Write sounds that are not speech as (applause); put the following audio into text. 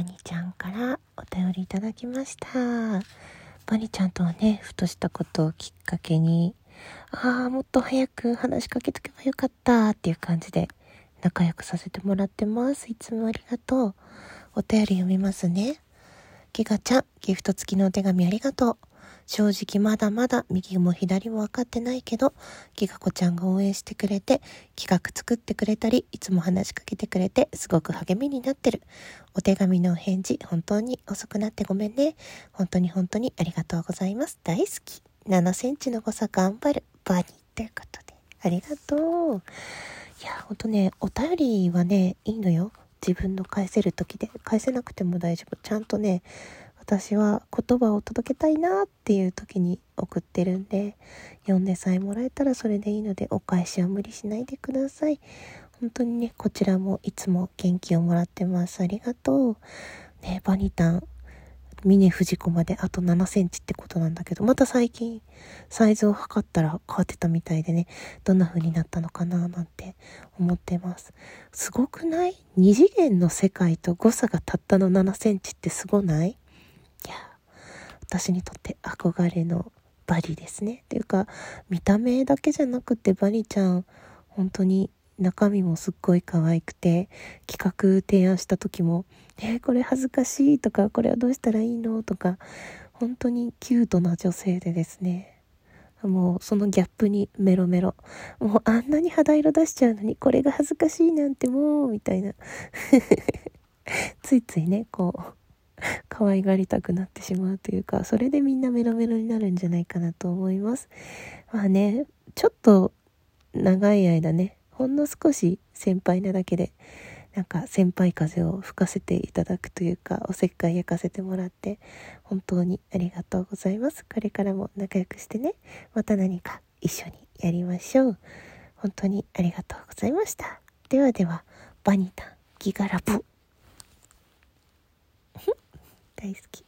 バニちゃんからお便りいただきました。バニちゃんとはねふとしたことをきっかけにああもっと早く話しかけとけばよかったっていう感じで仲良くさせてもらってます。いつもありがとう。お便り読みますね。ギガちゃんギフト付きのお手紙ありがとう。正直まだまだ右も左も分かってないけど、ギガ子ちゃんが応援してくれて、企画作ってくれたり、いつも話しかけてくれて、すごく励みになってる。お手紙のお返事、本当に遅くなってごめんね。本当に本当にありがとうございます。大好き。7センチの誤差頑張る。バニーということで。ありがとう。いや、ほんとね、お便りはね、いいのよ。自分の返せる時で。返せなくても大丈夫。ちゃんとね、私は言葉を届けたいなっていう時に送ってるんで読んでさえもらえたらそれでいいのでお返しは無理しないでください本当にねこちらもいつも元気をもらってますありがとうねバニタン峰藤子まであと7センチってことなんだけど、また最近サイズを測ったら変わってたみたいでね、どんな風になったのかななんて思ってます。すごくない ?2 次元の世界と誤差がたったの7センチってすごない？私にとって憧れのバリですね。っていうか見た目だけじゃなくてバリちゃん本当に中身もすっごい可愛くて企画提案した時も「えー、これ恥ずかしい」とか「これはどうしたらいいの?」とか本当にキュートな女性でですね。もうそのギャップにメロメロもうあんなに肌色出しちゃうのにこれが恥ずかしいなんてもうみたいな。(laughs) ついついねこう (laughs) 可愛がりたくなってしまうというか、それでみんなメロメロになるんじゃないかなと思います。まあね、ちょっと長い間ね、ほんの少し先輩なだけで、なんか先輩風を吹かせていただくというか、おせっかい焼かせてもらって、本当にありがとうございます。これからも仲良くしてね、また何か一緒にやりましょう。本当にありがとうございました。ではでは、バニタン、ギガラブ。大好き。